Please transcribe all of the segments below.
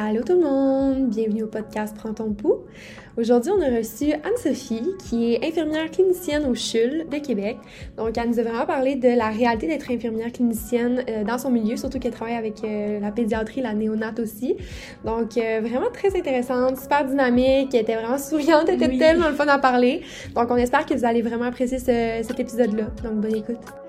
Allô tout le monde, bienvenue au podcast Prends ton pouls. Aujourd'hui, on a reçu Anne-Sophie, qui est infirmière clinicienne au CHUL de Québec. Donc, elle nous a vraiment parlé de la réalité d'être infirmière clinicienne euh, dans son milieu, surtout qu'elle travaille avec euh, la pédiatrie, la néonate aussi. Donc, euh, vraiment très intéressante, super dynamique, elle était vraiment souriante, elle était tellement le fun à parler. Donc, on espère que vous allez vraiment apprécier cet épisode-là. Donc, bonne écoute.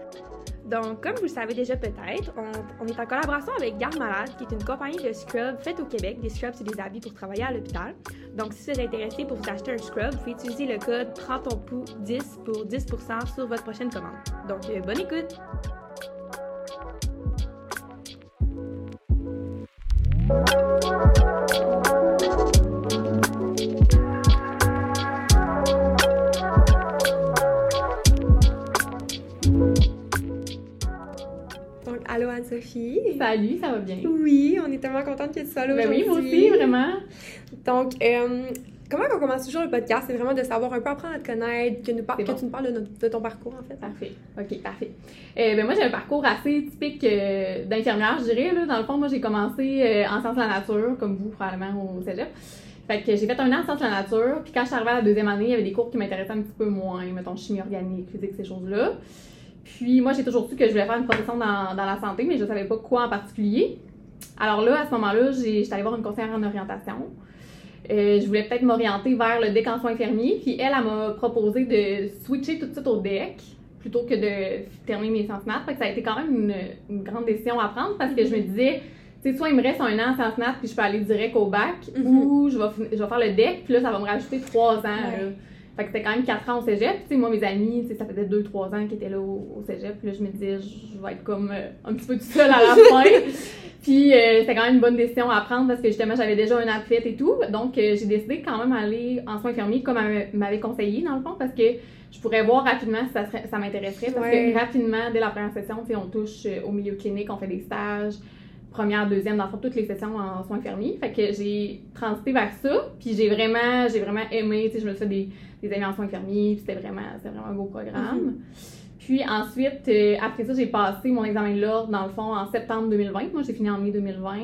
Donc, comme vous le savez déjà peut-être, on, est en collaboration avec Garde Malade, qui est une compagnie de scrubs faite au Québec. Des scrubs, c'est des habits pour travailler à l'hôpital. Donc, si vous êtes intéressé pour vous acheter un scrub, vous pouvez utiliser le code Prends ton pouls 10 pour 10% sur votre prochaine commande. Donc, euh, bonne écoute! Anne-Sophie. Salut, ça va bien? Oui, on est tellement contente que tu sois là ben aujourd'hui. oui, moi aussi, vraiment. Donc, euh, comment on commence toujours le podcast? C'est vraiment de savoir un peu, apprendre à te connaître, que, nous que tu nous parles de, ton parcours, en fait. Parfait. OK, parfait. Euh, ben moi, j'ai un parcours assez typique euh, d'infirmière, je dirais. Là. Dans le fond, moi, j'ai commencé en sciences de la nature, comme vous, probablement, au cégep. Fait que j'ai fait un an en sciences de la nature, puis quand je suis arrivée à la deuxième année, il y avait des cours qui m'intéressaient un petit peu moins, mettons chimie organique, physique, ces choses-là. Puis moi, j'ai toujours su que je voulais faire une profession dans, dans la santé, mais je ne savais pas quoi en particulier. Alors là, à ce moment-là, j'étais allée voir une conseillère en orientation. Euh, je voulais peut-être m'orienter vers le DEC en soins infirmiers. Puis elle, elle m'a proposé de switcher tout de suite au DEC plutôt que de terminer mes sciences maths. Fait que ça a été quand même une, grande décision à prendre parce que je me disais, tu sais, soit il me reste un an en sciences maths puis je peux aller direct au bac, mm-hmm. ou je vais, je vais faire le DEC puis là, ça va me rajouter trois ans. Fait que c'était quand même 4 ans au cégep. Tu sais, moi, mes amis, ça faisait 2-3 ans qu'ils étaient là au, cégep. Puis là, je me disais, je vais être comme euh, un petit peu toute seule à la fin. Puis euh, c'était quand même une bonne décision à prendre parce que justement, j'avais déjà un athlète et tout. Donc, euh, j'ai décidé quand même d'aller en soins infirmiers comme elle m'avait conseillé, dans le fond, parce que je pourrais voir rapidement si ça, ça m'intéresserait. Parce que rapidement, dès la première session, on touche au milieu clinique, on fait des stages première, deuxième, dans le fond, toutes les sessions en soins infirmiers. Fait que j'ai transité vers ça, puis j'ai vraiment, j'ai vraiment aimé, tu sais, je me suis fait des, des amis en soins infirmiers, puis c'était vraiment, vraiment un beau programme. Mhm. Puis ensuite, euh, après ça, j'ai passé mon examen de l'ordre, dans le fond, en septembre 2020. Moi, j'ai fini en mai 2020.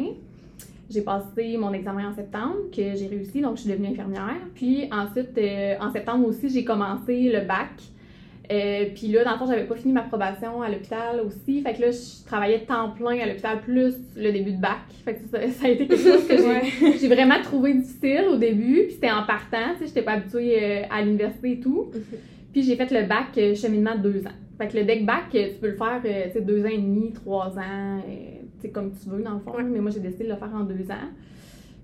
J'ai passé mon examen en septembre, que j'ai réussi, donc je suis devenue infirmière. Puis ensuite, euh, en septembre aussi, j'ai commencé le bac euh, puis là, dans le fond, j'avais pas fini ma probation à l'hôpital aussi. Fait que là, je travaillais temps plein à l'hôpital plus le début de bac. Fait que ça, a été quelque chose que j'ai vraiment trouvé difficile au début. Puis c'était en partant, tu sais, j'étais pas habituée euh, à l'université et tout. Mhm. Puis j'ai fait le bac euh, cheminement de deux ans. Fait que le deck bac, tu peux le faire, tu sais, deux ans et demi, trois ans, tu sais, comme tu veux dans le fond. Mais moi, j'ai décidé de le faire en deux ans.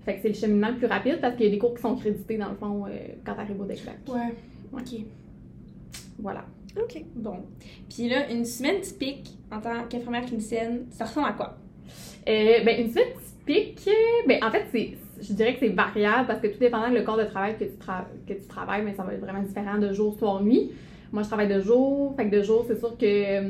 Fait que c'est le cheminement le plus rapide parce qu'il y a des cours qui sont crédités dans le fond quand tu arrives au deck bac. Ouais. OK. Voilà. OK. Bon. Puis là, une semaine typique en tant qu'infirmière clinicienne, ça ressemble à quoi? Euh, ben, une semaine typique, ben, en fait, c'est, je dirais que c'est variable parce que tout dépendant du corps de travail que tu, que tu travailles, mais ça va être vraiment différent de jour, soir, nuit. Moi, je travaille de jour. Fait que de jour, c'est sûr que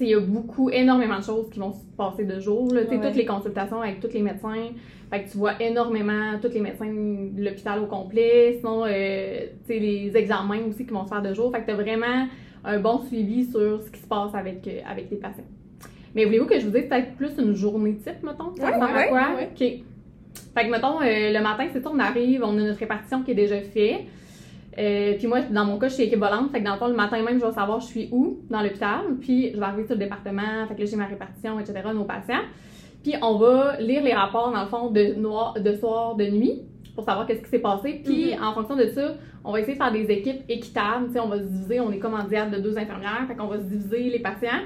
il y a beaucoup, énormément de choses qui vont se passer de jour. Là, Toutes les consultations avec tous les médecins. Fait que tu vois énormément tous les médecins de l'hôpital au complet. Sinon, euh, les examens aussi qui vont se faire de jour. Fait que tu as vraiment un bon suivi sur ce qui se passe avec, euh, avec les patients. Mais voulez-vous que je vous dise peut-être plus une journée type, mettons? Ça ouais, quoi? OK. Fait que, mettons, euh, le matin, c'est ça, on arrive, on a notre répartition qui est déjà faite. Euh, puis moi, dans mon cas, je suis équivalente. Fait que dans le fond, le matin même, je vais savoir je suis où dans l'hôpital. Puis je vais arriver sur le département. Fait que là, j'ai ma répartition, etc., nos patients. Puis on va lire les rapports, dans le fond, de, noir, de soir, de nuit pour savoir qu'est-ce qui s'est passé. Puis mhm. en fonction de ça, on va essayer de faire des équipes équitables. sais, on va se diviser, on est diade de deux infirmières. Fait qu'on va se diviser les patients.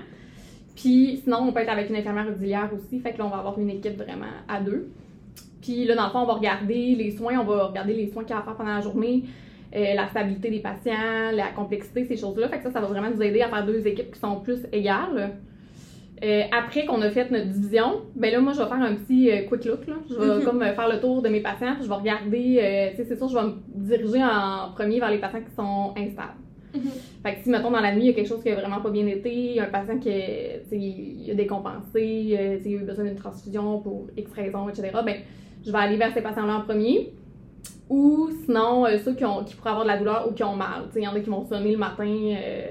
Puis sinon, on peut être avec une infirmière auxiliaire aussi. Fait que là, on va avoir une équipe vraiment à deux. Puis là, dans le fond, on va regarder les soins, on va regarder les soins qu'il y a à faire pendant la journée. Euh, la stabilité des patients, la complexité, ces choses-là. Fait que ça, ça va vraiment nous aider à faire deux équipes qui sont plus égales. Euh, après qu'on a fait notre division, ben là, moi, je vais faire un petit euh, quick look. Là. Je vais mhm. comme faire le tour de mes patients, je vais regarder, tu sais, c'est sûr, je vais me diriger en premier vers les patients qui sont instables. Mhm. Fait que si, mettons, dans la nuit, il y a quelque chose qui a vraiment pas bien été, il y a un patient qui il a décompensé, il a eu besoin d'une transfusion pour X raisons, etc., ben, je vais aller vers ces patients-là en premier. Ou sinon, euh, ceux qui, ont, qui pourraient avoir de la douleur ou qui ont mal. Il y en a qui vont sonner le matin, euh,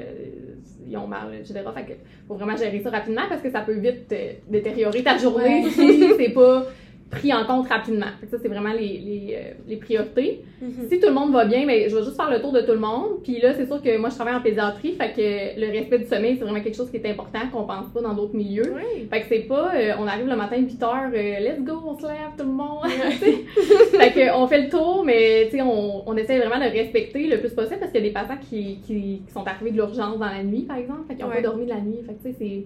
ils ont mal, etc. Fait que faut vraiment gérer ça rapidement parce que ça peut vite détériorer ta journée si c'est pas pris en compte rapidement. Ça, c'est vraiment les, les, euh, les priorités. Mhm. Si tout le monde va bien, ben, je vais juste faire le tour de tout le monde. Puis là, c'est sûr que moi, je travaille en pédiatrie, fait que le respect du sommeil, c'est vraiment quelque chose qui est important, qu'on pense pas dans d'autres milieux. Fait que c'est pas, euh, on arrive le matin 8 heures, euh, let's go, on se lève tout le monde. fait que on fait le tour, mais on, on essaie vraiment de respecter le plus possible parce qu'il y a des patients qui, qui, qui sont arrivés de l'urgence dans la nuit, par exemple, fait qu'ils n'ont pas dormi de la nuit. Fait que tu sais, c'est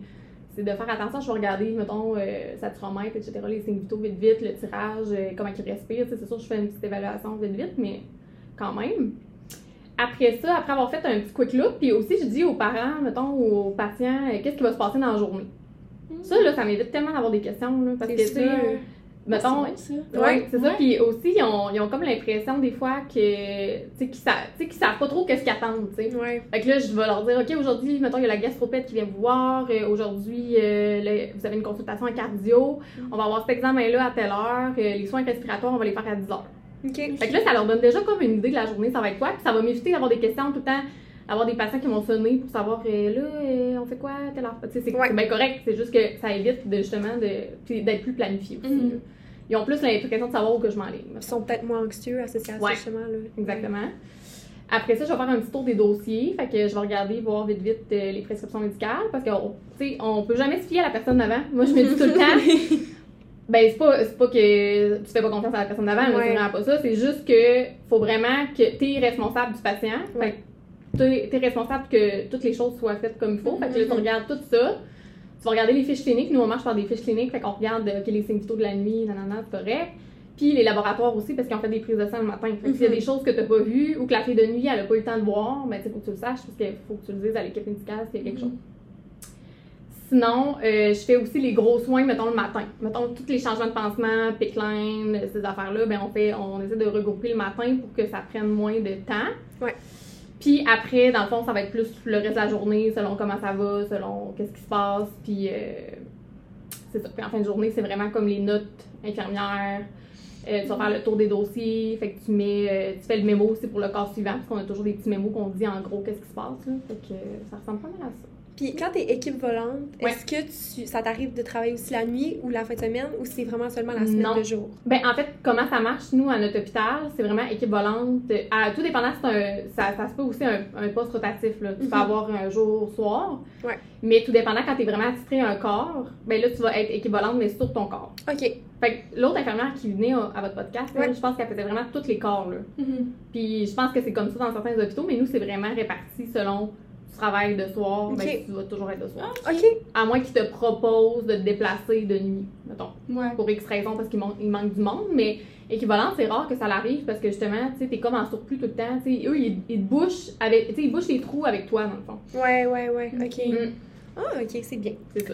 c'est de faire attention, je vais regarder, mettons, euh, saturomètre, etc., les signes vitaux vite vite, le tirage, euh, comment ils respirent, tu sais, c'est sûr, je fais une petite évaluation vite vite, mais quand même. Après ça, après avoir fait un petit quick look, puis aussi je dis aux parents, mettons, aux patients, euh, qu'est-ce qui va se passer dans la journée? Ça, là, ça m'évite tellement d'avoir des questions, là, parce que, tu mettons, c'est ça. Ouais, c'est ça. Puis aussi, ils ont, ils ont comme l'impression des fois que, tu sais, qu'ils sa- tu sais, qu'ils savent pas trop qu'est-ce qu'ils attendent, tu sais. Ouais. Fait que là, je vais leur dire, OK, aujourd'hui, mettons, il y a la gastropète qui vient vous voir. Euh, aujourd'hui, euh, le- vous avez une consultation en cardio. On va avoir cet examen-là à telle heure. Euh, les soins respiratoires, on va les faire à 10 heures. OK. Fait que là, ça leur donne déjà comme une idée de la journée, ça va être quoi. Puis ça va m'éviter d'avoir des questions tout le temps, d'avoir des patients qui vont sonner pour savoir, là, on fait quoi à telle heure? Tu sais, c'est Ouais. bien correct. C'est juste que ça évite de, justement de, d'être plus planifié aussi. Là. Ils ont plus l'implication de savoir où que je m'enligne. Ils sont peut-être moins anxieux associés à Ouais. ce chemin-là. Exactement. Après ça, je vais faire un petit tour des dossiers. Fait que je vais regarder, voir vite vite euh, les prescriptions médicales. Parce qu'on on peut jamais se fier à la personne d'avant. Moi, je me dis tout le temps. Ben, c'est pas, pas que tu fais pas confiance à la personne d'avant, Ouais. c'est vraiment pas ça. C'est juste que faut vraiment que tu es responsable du patient. Fait que t'es es responsable que toutes les choses soient faites comme il faut. Fait que là, tu Mhm. regardes tout ça. Tu vas regarder les fiches cliniques. Nous, on marche par des fiches cliniques. Fait qu'on regarde euh, ok, les signes vitaux de la nuit, nanana, c'est correct. Puis les laboratoires aussi, parce qu'ils ont fait des prises de sang le matin. Fait que s'il y a Mhm. des choses que tu n'as pas vues ou que la fille de nuit, elle a pas eu le temps de voir, ben, tu sais, faut que tu le saches, parce qu'il faut que tu le dises à l'équipe médicale s'il y a quelque Mhm. chose. Sinon, euh, je fais aussi les gros soins, mettons, le matin. Mettons, tous les changements de pansement, pickline, ces affaires-là, ben, on, fait, on essaie de regrouper le matin pour que ça prenne moins de temps. Ouais. Puis après, dans le fond, ça va être plus le reste de la journée, selon comment ça va, selon qu'est-ce qui se passe. Puis euh, c'est ça. Puis en fin de journée, c'est vraiment comme les notes infirmières. Euh, tu vas faire le tour des dossiers, fait que tu mets, euh, tu fais le mémo aussi pour le corps suivant, parce qu'on a toujours des petits mémos qu'on dit en gros qu'est-ce qui se passe. Fait que ça ressemble pas mal à ça. Puis quand t'es équipe volante, Ouais. est-ce que tu, ça t'arrive de travailler aussi la nuit ou la fin de semaine ou c'est vraiment seulement la semaine Non. de jour? Ben, en fait, comment ça marche, nous, à notre hôpital, c'est vraiment équipe volante. À tout dépendant, c'est un, ça, ça se peut aussi un, un poste rotatif. Là. Tu peux Mhm. avoir un jour, soir. Ouais. Mais tout dépendant, quand tu es vraiment attitré à un corps, ben là, tu vas être équipe volante, mais sur ton corps. OK. Fait que l'autre infirmière qui venait à, à votre podcast, là, Ouais. je pense qu'elle faisait vraiment tous les corps. Là. Mhm. Puis je pense que c'est comme ça dans certains hôpitaux, mais nous, c'est vraiment réparti selon tu travailles de soir, ben, tu vas toujours être de soir. OK. À moins qu'ils te proposent de te déplacer de nuit, mettons Ouais. pour X raisons parce qu'il man- il manque du monde, mais équivalent, c'est rare que ça l'arrive parce que justement, tu sais, t'es comme en surplus tout le temps. Tu sais, eux, ils, ils te bouchent avec, tu sais, ils bouchent les trous avec toi, dans le fond. Ouais, ouais, ouais. OK. Mm, Ah, OK, c'est bien. c'est ça.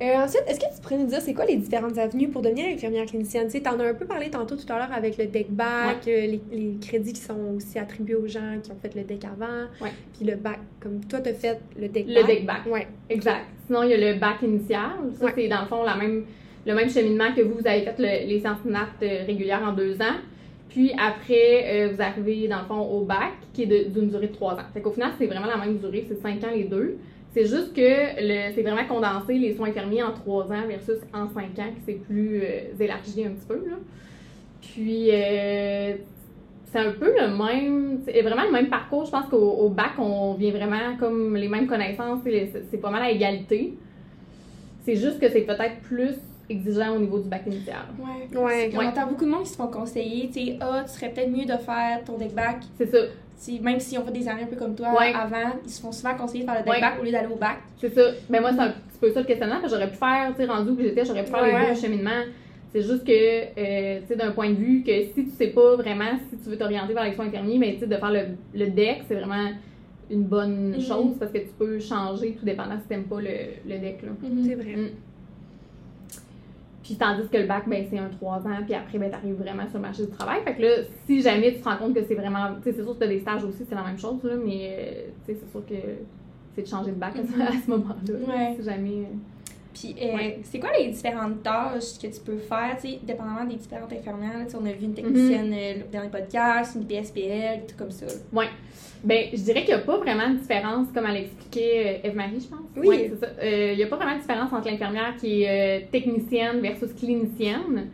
Euh, ensuite, est-ce que tu pourrais nous dire c'est quoi les différentes avenues pour devenir infirmière clinicienne? Tu sais, t'en as un peu parlé tantôt tout à l'heure avec le deck back, euh, les, les crédits qui sont aussi attribués aux gens qui ont fait le deck avant, Ouais. puis le bac, comme toi t'as fait le deck Le back. deck back. Ouais. Exact. Sinon, il y a le bac initial. Ça, Ouais. c'est dans le fond la même, le même cheminement que vous, vous avez fait le- les NAT euh, régulières en deux ans. Puis après, euh, vous arrivez dans le fond au bac, qui est d'une durée de trois ans. Fait qu'au final, c'est vraiment la même durée, c'est cinq ans les deux. C'est juste que le- c'est vraiment condensé les soins infirmiers en trois ans versus en cinq ans, qui c'est plus euh, élargi un petit peu. Là. Puis euh, c'est un peu le même, c'est vraiment le même parcours. Je pense qu'au au bac, on vient vraiment comme les mêmes connaissances, c'est c'est pas mal à égalité. C'est juste que c'est peut-être plus exigeant au niveau du bac initial. Ouais. Ouais. On entend beaucoup de monde qui se font conseiller, tu sais, ah, tu serais peut-être mieux de faire ton deck back. C'est ça, même si on fait des années un peu comme toi Ouais. avant, ils se font souvent conseiller de faire le deck Ouais. back au lieu d'aller au bac. c'est ça. Ben moi, c'est un petit peu ça le questionnement, que j'aurais pu faire, tu sais, rendu où j'étais, j'aurais pu faire Ouais. deux cheminements. C'est juste que, euh, tu sais, d'un point de vue que si tu sais pas vraiment si tu veux t'orienter vers les soins infirmiers, mais tu sais, de faire le, le deck, c'est vraiment une bonne Mhm. chose parce que tu peux changer tout dépendant si t'aimes pas le, le deck, là. C'est vrai. Mm. Puis tandis que le bac, ben, c'est un 3 ans, puis après, ben, t'arrives vraiment sur le marché du travail. Fait que là, si jamais tu te rends compte que c'est vraiment. Tu sais, c'est sûr que t'as des stages aussi, c'est la même chose, là, mais euh, tu sais, c'est sûr que c'est de changer de bac à ce- à ce moment-là. Ouais. Si jamais. Puis, euh, Ouais. c'est quoi les différentes tâches que tu peux faire, tu sais, dépendamment des différentes infirmières? là, on a vu une technicienne euh, le dernier podcast, une PSPL, tout comme ça. Ben, je dirais qu'il n'y a pas vraiment de différence, comme elle expliquait euh, Eve-Marie, je pense. Oui. Ouais, c'est ça. Euh, Il n'y a pas vraiment de différence entre l'infirmière qui est euh, technicienne versus clinicienne.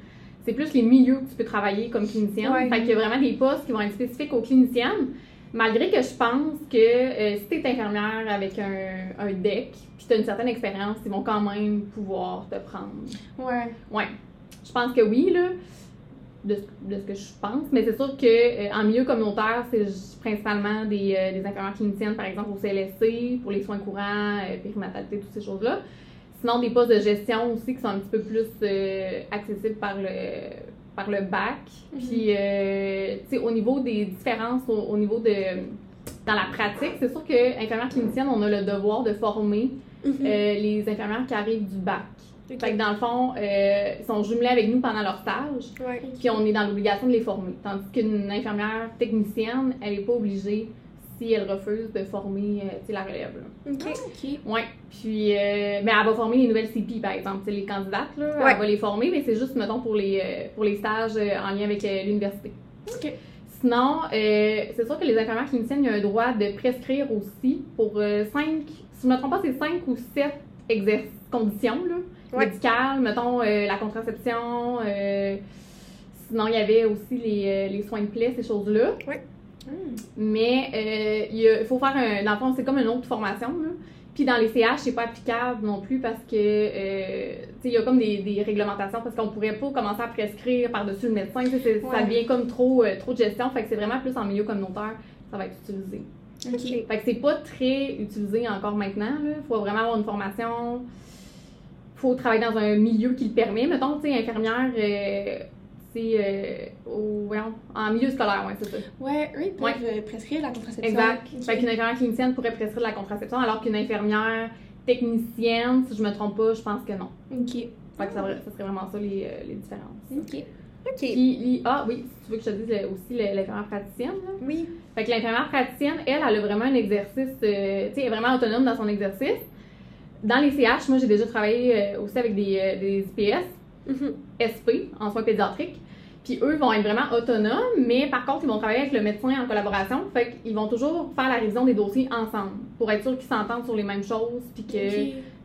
c'est plus les milieux que tu peux travailler comme clinicienne. Ouais. Fait qu'il y a vraiment des postes qui vont être spécifiques aux cliniciennes. Malgré que je pense que euh, si tu es infirmière avec un, un DEC, puis tu as une certaine expérience, ils vont quand même pouvoir te prendre. Ouais. Ouais. Je pense que oui, là, de, ce- de ce que je pense. Mais c'est sûr que euh, en milieu communautaire, c'est principalement des, euh, des infirmières cliniciennes, par exemple, au CLSC, pour les soins courants, euh, périnatalité, toutes ces choses-là. Sinon, des postes de gestion aussi qui sont un petit peu plus accessibles par le, par le bac. Puis, euh, tu sais, au niveau des différences, au, au niveau de. Dans la pratique, c'est sûr que infirmière clinicienne, on a le devoir de former Mhm. euh, les infirmières qui arrivent du bac. Ok. Fait que dans le fond, euh, ils sont jumelés avec nous pendant leur stage, Ouais. puis on est dans l'obligation de les former. Tandis qu'une infirmière technicienne, elle n'est pas obligée si elle refuse de former euh, la relève. là. Ok. Ok. Ouais. Puis, euh, mais elle va former les nouvelles CP, par exemple. Les candidates, là, Ouais. elle va les former, mais c'est juste, mettons, pour les, euh, pour les stages en lien avec l'université. Ok. Sinon, euh, c'est sûr que les infirmières cliniciennes, il y a un droit de prescrire aussi pour 5, si je ne me trompe pas, c'est 5 ou 7 exercices, conditions là, Ouais. médicales, mettons euh, la contraception. euh, sinon, il y avait aussi les, les soins de plaie, ces choses-là. Hmm. Mais euh, il faut faire un. Dans le fond, c'est comme une autre formation. Là. Puis dans les CH, c'est pas applicable non plus parce que euh, il y a comme des, des réglementations parce qu'on pourrait pas commencer à prescrire par-dessus le médecin. Ça devient comme trop, euh, trop de gestion. Fait que c'est vraiment plus en milieu communautaire que ça va être utilisé. Ok. Fait que c'est pas très utilisé encore maintenant. Il faut vraiment avoir une formation. faut travailler dans un milieu qui le permet. Mettons, tu sais, infirmière, euh, c'est euh, au- en milieu scolaire, ouais, c'est ça. Ouais, eux, ils peuvent Ouais. euh, prescrire la contraception. Exact. Ok. Fait qu'une infirmière clinicienne pourrait prescrire la contraception, alors qu'une infirmière technicienne, si je me trompe pas, je pense que non. Ok. Fait que ça, ça serait vraiment ça les, euh, les différences. Ok. Ok. Puis, ah oui, si tu veux que je te dise aussi l'infirmière praticienne. là. Oui. Fait que l'infirmière praticienne, elle, elle a vraiment un exercice, euh, tu sais, elle est vraiment autonome dans son exercice. Dans les CH, moi, j'ai déjà travaillé euh, aussi avec des, des IPS, Mhm. SP, en soins pédiatriques. Puis eux vont être vraiment autonomes, mais par contre, ils vont travailler avec le médecin en collaboration. Fait qu'ils vont toujours faire la révision des dossiers ensemble pour être sûr qu'ils s'entendent sur les mêmes choses, puis que,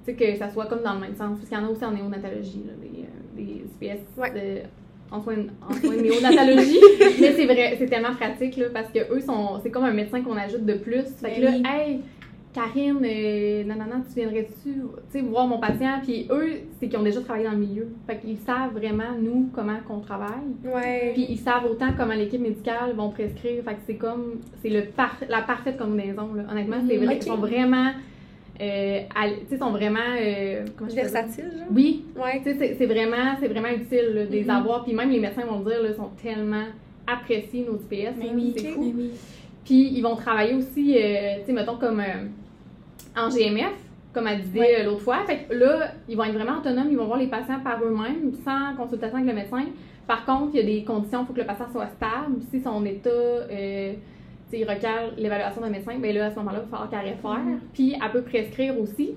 sais, ça soit comme dans le même sens. Parce qu'il y en a aussi en néonatologie, là, des, des IPS Ouais. de- en soins, en soins de néonatologie. mais c'est vrai, c'est tellement pratique, là, parce que eux sont, c'est comme un médecin qu'on ajoute de plus. Fait que Ben là, oui. hey, Karine, euh, non, non, non, tu viendrais-tu, voir mon patient? Puis eux, c'est qu'ils ont déjà travaillé dans le milieu. Fait qu'ils savent vraiment, nous, comment qu'on travaille. Ouais. Puis ils savent autant comment l'équipe médicale vont prescrire. Fait que c'est comme, c'est le par- la parfaite combinaison, là. Honnêtement, c'est vrai. ok. Ils sont vraiment, euh, sais, sont vraiment, euh, comment je peux dire? Versatile, genre? Oui, Ouais. tu sais, c'est- vraiment, c'est vraiment utile là, de les Mhm. avoir. Puis même les médecins vont le dire, là, sont tellement appréciés, nos IPS. Oui, c'est mais fou. oui. Puis ils vont travailler aussi, euh, tu sais, mettons comme euh, en GMF, comme elle disait Ouais. euh, l'autre fois. Fait que là, ils vont être vraiment autonomes, ils vont voir les patients par eux-mêmes, sans consultation avec le médecin. Par contre, il y a des conditions, il faut que le patient soit stable. Si son état, euh, tu sais, il requiert l'évaluation d'un médecin, bien là, à ce moment-là, il va falloir qu'elle réfère. Mhm. Puis elle peut prescrire aussi,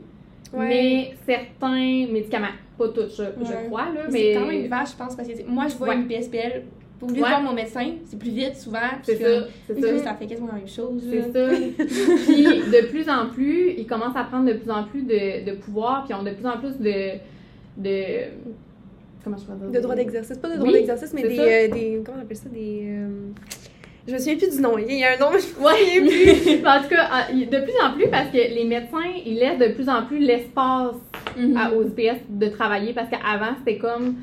Ouais. mais certains médicaments, pas tous, je, crois, là, Mais c'est quand même vache, je pense, parce que moi, je vois Ouais. une PSPL. Pour lieu de Ouais. voir mon médecin, c'est plus vite souvent. C'est ça, c'est puis ça. ça fait quasiment la même chose. C'est ça. puis de plus en plus, ils commencent à prendre de plus en plus de, de pouvoir, puis ont de plus en plus de. de comment je peux dire? De droit d'exercice. Pas de droit Oui, d'exercice, mais c'est des, ça. euh, des. Comment on appelle ça Des. euh, Je me souviens plus du nom. Il y a un nom, mais je me souviens plus. en tout cas, ah, de plus en plus, parce que les médecins, ils laissent de plus en plus l'espace Mhm. à- aux IPS de travailler, parce qu'avant, c'était comme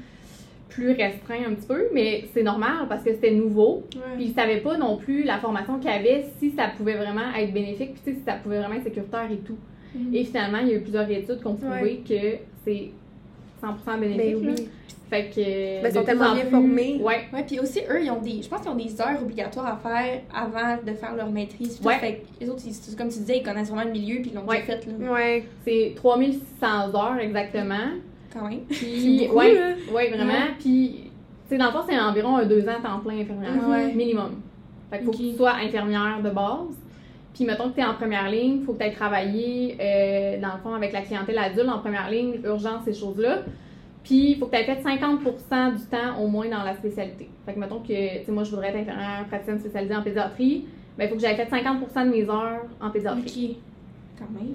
plus restreint un petit peu, mais c'est normal parce que c'était nouveau. Puis ils savaient pas non plus la formation qu'il y avait, si ça pouvait vraiment être bénéfique, puis tu sais, si ça pouvait vraiment être sécuritaire et tout. Mhm. Et finalement, il y a eu plusieurs études qui ont prouvé Ouais. que c'est 100% bénéfique. Ben oui. Fait que. Ben, ils sont tellement en bien plus- formés. Ouais. Ouais, puis aussi, eux, ils ont des. Je pense qu'ils ont des heures obligatoires à faire avant de faire leur maîtrise. tout. Ouais. Fait que les autres, ils- comme tu disais, ils connaissent vraiment le milieu, puis ils l'ont Ouais. déjà fait, là. Ouais. C'est 3600 heures exactement. Quand même. Puis, beaucoup, ouais, là. ouais, vraiment. Ouais. Puis, tu sais, dans le fond, c'est environ un deux ans temps plein infirmière. Ouais. Minimum. Fait qu'il faut Ok. que tu sois infirmière de base. Puis, mettons que tu es en première ligne, il faut que tu aies travaillé, euh, dans le fond, avec la clientèle adulte en première ligne, urgence, ces choses-là. Puis, il faut que tu aies fait 50% du temps au moins dans la spécialité. Fait que, mettons que, tu sais, moi, je voudrais être infirmière praticienne spécialisée en pédiatrie. Ben, il faut que j'aie fait 50% de mes heures en pédiatrie. Ok. Quand même.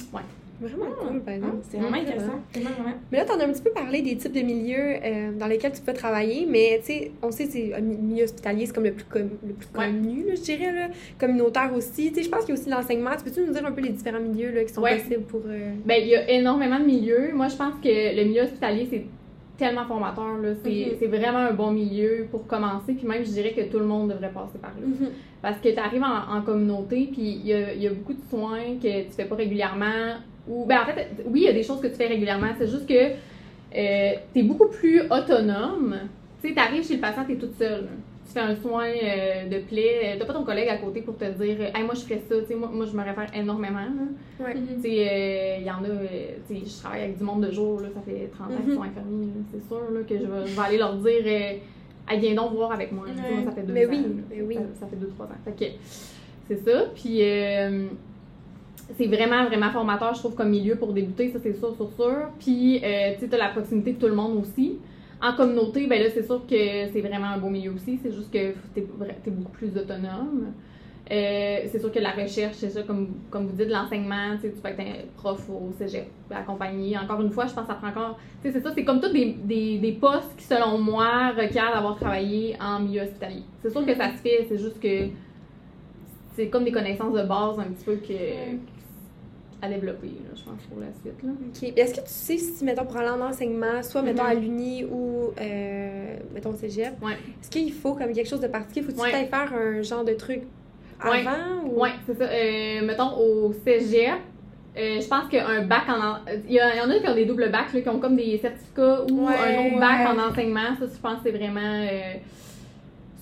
Vraiment Ah, cool, par exemple. C'est vraiment intéressant. Vraiment, vraiment. Mais là, tu en as un petit peu parlé des types de milieux euh, dans lesquels tu peux travailler, mais tu sais, on sait que mi- milieu hospitalier, c'est comme le plus, com- le plus Ouais. connu, là, je dirais, là. communautaire aussi. Tu sais, je pense qu'il y a aussi l'enseignement. Tu peux-tu nous dire un peu les différents milieux là, qui sont Ouais. possibles pour. euh, Ben, il y a énormément de milieux. Moi, je pense que le milieu hospitalier, c'est tellement formateur. là. C'est vraiment un bon milieu pour commencer. Puis même, je dirais que tout le monde devrait passer par là. Mhm. Parce que tu arrives en, en communauté, puis il y a, y a beaucoup de soins que tu fais pas régulièrement. Ou, ben, en fait, oui, il y a des choses que tu fais régulièrement. C'est juste que tu es beaucoup plus autonome. Tu sais, tu arrives chez le patient, tu es toute seule. Tu fais un soin euh, de plaie. Tu pas ton collègue à côté pour te dire hey, moi, je ferais ça. Tu sais, moi, moi, je me réfère énormément. Ouais. Tu sais, euh, il y en a, euh, tu sais, je travaille avec du monde de jour, là, ça fait 30 ans qu'ils Mhm. sont infirmiers, c'est sûr là, que je vais, je vais aller leur dire, euh, Hey, viens donc voir avec moi. Ça fait deux Mais ans. oui, mais oui. Ça, ça fait deux, trois ans. Fait que c'est ça. Puis euh, c'est vraiment, vraiment formateur, je trouve, comme milieu pour débuter, ça c'est sûr, sûr, sûr. Puis euh, tu sais, t'as la proximité de tout le monde aussi. En communauté, ben là, c'est sûr que c'est vraiment un beau milieu aussi. C'est juste que t'es, t'es beaucoup plus autonome. Euh, c'est sûr que la recherche, c'est ça, comme, comme vous dites, l'enseignement, tu peux être un prof au cégep, accompagné. Encore une fois, je pense que ça prend encore. Tu sais, c'est ça, c'est comme tous des, des, des postes qui, selon moi, requièrent d'avoir travaillé en milieu hospitalier. C'est sûr que ça se fait, c'est juste que c'est comme des connaissances de base un petit peu que, à développer, là, je pense, pour la suite. Là. OK. Est-ce que tu sais si, mettons, pour aller en enseignement, soit, mettons, Mhm. à l'Uni ou, euh, mettons, au cégep, Ouais. est-ce qu'il faut comme quelque chose de particulier? Faut-tu Ouais. faire un genre de truc Ouais. avant? Ou... Oui, c'est ça. Euh, mettons, au cégep, euh, je pense qu'un bac en... Il y, en a qui ont des doubles bacs, là, qui ont comme des certificats ou Ouais, un autre bac ouais. en enseignement. Ça, je pense que c'est vraiment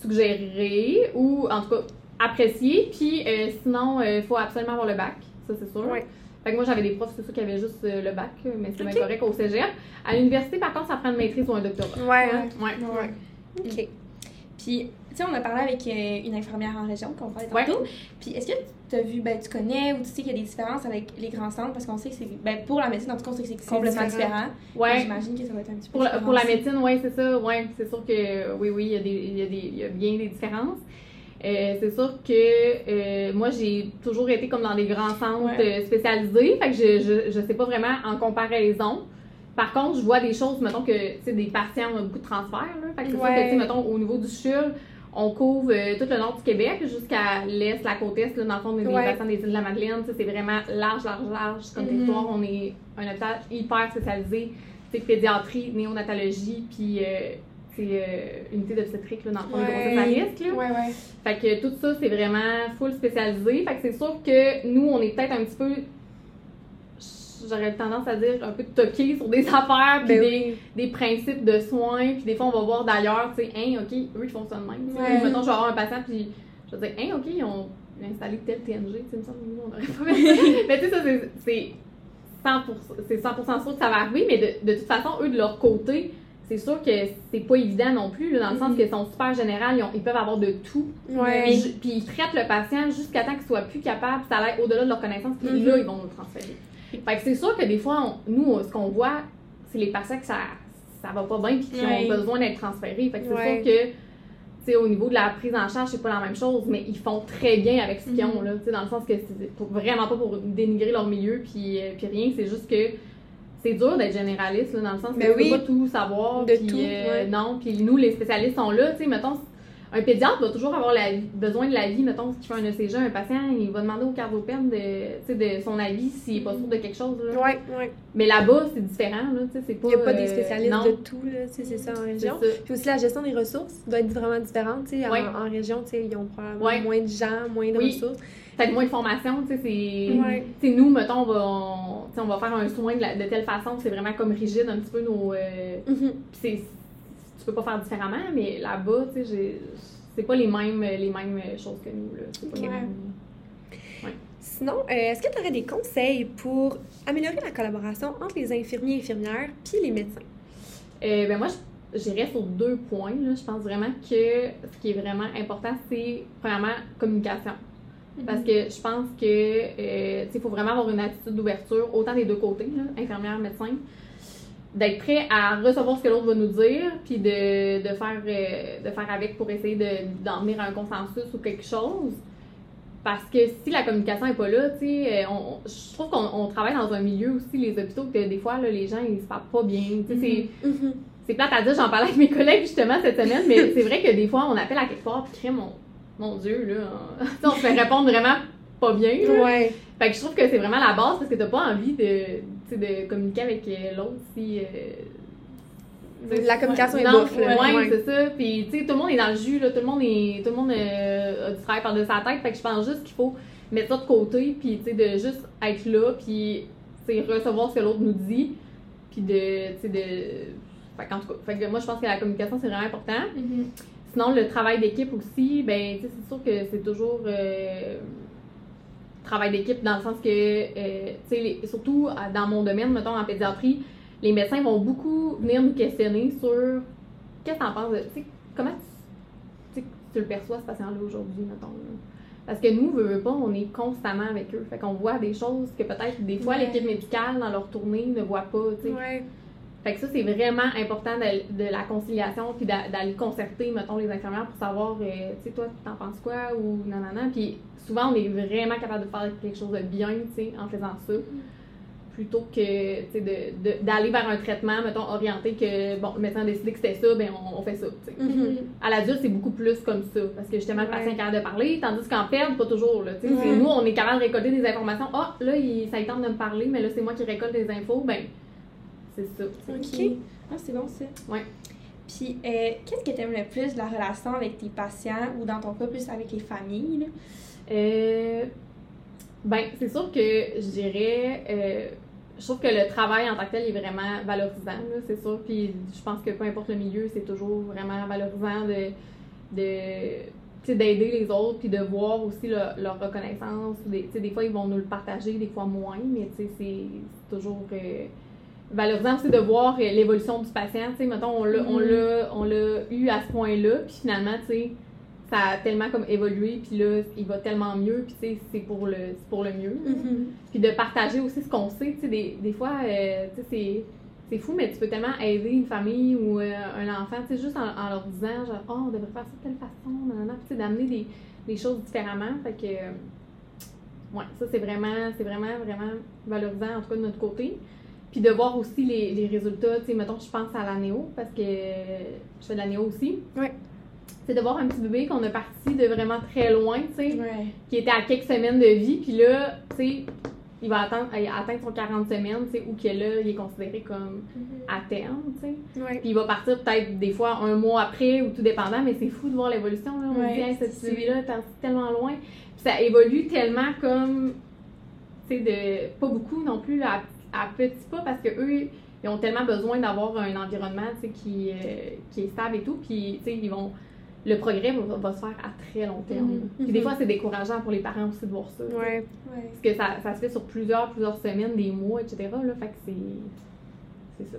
suggéré ou, en tout cas, apprécié. Puis, euh, sinon, il faut absolument avoir le bac. Ça, c'est sûr. Ouais. Fait que moi, j'avais des profs, c'est sûr, qui avaient juste euh, le bac, mais c'est Ok. bien correct au cégep. À l'université, par contre, ça prend une maîtrise ou un doctorat. Ouais, hein? Ouais. Ouais. OK. Puis, tu sais, on a parlé avec euh, une infirmière en région qu'on parlait Ouais. tantôt. Puis, est-ce que tu as vu, ben, tu connais ou tu sais qu'il y a des différences avec les grands centres? Parce qu'on sait que c'est, ben, pour la médecine, en tout cas, on sait que c'est complètement différent. différent. Ouais. J'imagine que ça va être un petit peu Pour la, différent pour la médecine, oui, c'est ça. Ouais, c'est sûr que euh, oui, oui, il y, a des, il, y a des, il y a bien des différences. Euh, c'est sûr que euh, moi, j'ai toujours été comme dans des grands centres Ouais. euh, spécialisés. Fait que je, je, je sais pas vraiment en comparaison. Par contre, je vois des choses, mettons que, tu sais, des patients ont beaucoup de transferts, là. Fait que c'est sûr que, Ouais. mettons, au niveau du CHUL, on couvre euh, tout le nord du Québec jusqu'à l'est, la côte est, là, dans le fond, des Ouais. patients des îles de la Madeleine. C'est vraiment large, large, large comme Mhm. territoire. On est un hôpital hyper spécialisé. Sais, pédiatrie, néonatologie, puis euh, c'est unité d'obstétrique, dans le fond, Ouais. à risque, là. Ouais, ouais. Fait que tout ça, c'est vraiment full spécialisé. Fait que c'est sûr que nous, on est peut-être un petit peu, j'aurais tendance à dire, un peu toqués sur des affaires, puis Ben des, oui. des principes de soins, puis des fois, on va voir d'ailleurs, tu sais, hein, OK, eux, ils font ça de même. Ouais. Mettons, je vais avoir un patient, puis je vais dire, hein, OK, ils ont installé tel TNG, tu sais, me semble on n'aurait pas. Mais tu sais, ça, c'est- c'est 100%, c'est 100% sûr que ça va arriver, mais de, de toute façon, eux, de leur côté, c'est sûr que c'est pas évident non plus, là, dans le sens Mhm. qu'ils sont super générales, ils, peuvent avoir de tout. Ouais. Puis, ils traitent le patient jusqu'à temps qu'il soit plus capable, ça aille au-delà de leur connaissance, puis là, ils vont nous transférer. Fait que c'est sûr que des fois, on- nous, ce qu'on voit, c'est les patients que ça, ça va pas bien, puis qui Ouais. ont besoin d'être transférés. Fait que c'est Ouais. sûr que, tu sais, au niveau de la prise en charge, c'est pas la même chose, mais ils font très bien avec ce qu'ils ont, là, dans le sens que c'est vraiment pas pour dénigrer leur milieu, puis, euh, puis rien, c'est juste que c'est dur d'être généraliste, là, dans le sens que Ben tu oui. peux pas tout savoir, De puis tout, euh, ouais. non, puis nous, les spécialistes sont là, tu sais, mettons, un pédiatre va toujours avoir la, besoin de l'avis, mettons, si tu fais un ECG, un patient, il va demander au cardiopène de, tu sais, de son avis s'il est pas sûr de quelque chose, là. Ouais, ouais. Mais là-bas, c'est différent, là, tu sais, c'est pas... Il n'y a pas des euh, spécialistes non, de tout, là, c'est ça en région. ça. Puis aussi, la gestion des ressources doit être vraiment différente, tu sais. En, Ouais. en région, tu sais, ils ont probablement Ouais. moins de gens, moins de Oui. ressources. Peut-être moins de formation, tu sais, c'est... Ouais. Nous, mettons, on va, on, va faire un soin de, la- de telle façon, c'est vraiment comme rigide un petit peu nos... euh, Mhm. C'est tu peux pas faire différemment mais là-bas tu sais c'est pas les mêmes les mêmes choses que nous là c'est pas les Ouais. mêmes Sinon, euh, est-ce que tu aurais des conseils pour améliorer la collaboration entre les infirmiers et infirmières puis les médecins? Euh, ben moi j'irais sur deux points là. je pense vraiment que ce qui est vraiment important c'est premièrement communication parce que je pense que euh, il faut vraiment avoir une attitude d'ouverture autant des deux côtés là, infirmière médecin d'être prêt à recevoir ce que l'autre va nous dire puis de, de faire euh, de faire avec pour essayer de- d'en venir à un consensus ou quelque chose Parce que si la communication n'est pas là, tu sais, euh, on- je trouve qu'on on travaille dans un milieu aussi, les hôpitaux, que des fois, là, les gens, ils se parlent pas bien. Tu sais, c'est- Mhm. c'est plate à dire, j'en parlais avec mes collègues justement cette semaine, mais c'est vrai que des fois, on appelle à quelque part, puis crée mon, mon Dieu, là, on, on se fait répondre vraiment pas bien. là. Ouais. Fait que je trouve que c'est vraiment la base parce que t'as pas envie de, de communiquer avec euh, l'autre si. euh, La communication est là. Ouais, Ouais. c'est ça. Puis, tu sais, tout le monde est dans le jus, là. Tout le monde, est, tout le monde euh, a du travail par de sa tête. Fait que je pense juste qu'il faut mettre ça de côté, puis, tu sais, de juste être là, puis, tu recevoir ce que l'autre nous dit, puis de, tu sais, de. Fait qu'en tout cas, fait que moi, je pense que la communication, c'est vraiment important. Mhm. Sinon, le travail d'équipe aussi, ben, tu sais, c'est sûr que c'est toujours euh, travail d'équipe dans le sens que, euh, tu sais, les- surtout euh, dans mon domaine, mettons en pédiatrie, les médecins vont beaucoup venir nous questionner sur qu'est-ce que t'en penses tu sais, comment tu, tu le perçois ce patient-là aujourd'hui, mettons. là. Parce que nous, veut, veut pas, on est constamment avec eux. Fait qu'on voit des choses que peut-être des fois Ouais. l'équipe médicale dans leur tournée ne voit pas, tu sais. Ouais. Fait que ça, c'est vraiment important de, de la conciliation, puis d'a- d'aller concerter, mettons, les infirmières pour savoir, euh, tu sais, toi, t'en penses quoi, ou nanana. Puis souvent, on est vraiment capable de faire quelque chose de bien, tu sais, en faisant ça, plutôt que, tu sais, de- de- d'aller vers un traitement, mettons, orienté que, bon, le médecin a décidé que c'était ça, ben on, on fait ça, tu sais. À l'adulte, c'est beaucoup plus comme ça, parce que justement, le patient Ouais. est capable de parler, tandis qu'en perd, pas toujours, là, tu sais. Nous, on est capable de récolter des informations. Ah, là, il, ça tente de me parler, mais là, c'est moi qui récolte des infos, ben, c'est ça. Ok. Ah, c'est bon ça. Ouais. Puis, euh, qu'est-ce que tu aimes le plus de la relation avec tes patients ou dans ton cas, plus avec les familles? Là? Euh, ben, c'est sûr que je dirais. euh, je trouve que le travail en tant que tel est vraiment valorisant, là, c'est sûr. Puis je pense que peu importe le milieu, c'est toujours vraiment valorisant de. de tu sais, d'aider les autres, puis de voir aussi leur, leur reconnaissance. Des, tu sais, des fois, ils vont nous le partager, des fois moins, mais tu sais, c'est c'est toujours euh, valorisant aussi de voir euh, l'évolution du patient. Tu sais, mettons, on l'a on l'a- on l'a eu à ce point-là, puis finalement, tu sais, ça a tellement comme évolué, puis là, il va tellement mieux, puis tu sais, c'est pour le, pour le mieux. Mhm. Puis de partager aussi ce qu'on sait, tu sais, des, des fois, euh, tu sais, c'est, c'est fou, mais tu peux tellement aider une famille ou euh, un enfant, tu sais, juste en, en leur disant, genre, oh, on devrait faire ça de telle façon, nanana, puis tu sais, d'amener des, des choses différemment, fait que, euh, ouais, ça, c'est vraiment, c'est vraiment, vraiment valorisant, en tout cas, de notre côté. Puis de voir aussi les, les résultats, tu sais, mettons, je pense à la néo, parce que je fais de la néo aussi. Ouais. C'est de voir un petit bébé qu'on a parti de vraiment très loin, tu sais, Ouais. qui était à quelques semaines de vie, puis là, tu sais, il va atteindre, son 40 semaines, tu sais, ou que là, il est considéré comme à terme, tu sais. Ouais. Puis il va partir peut-être des fois un mois après, ou tout dépendant, mais c'est fou de voir l'évolution, là. On Ouais, dit, hey, ce petit bébé-là est parti tellement loin. Puis ça évolue tellement comme, tu sais, de, pas beaucoup non plus, à, à petits pas, parce que eux, ils ont tellement besoin d'avoir un environnement, tu sais, qui, euh, qui est stable et tout, puis, tu sais, ils vont le progrès va, va se faire à très long terme. Mhm. Puis des fois, c'est décourageant pour les parents aussi de voir ça. sais. Ouais. Ouais. Parce que ça, ça se fait sur plusieurs, plusieurs semaines, des mois, etc. Là, fait que c'est. C'est ça.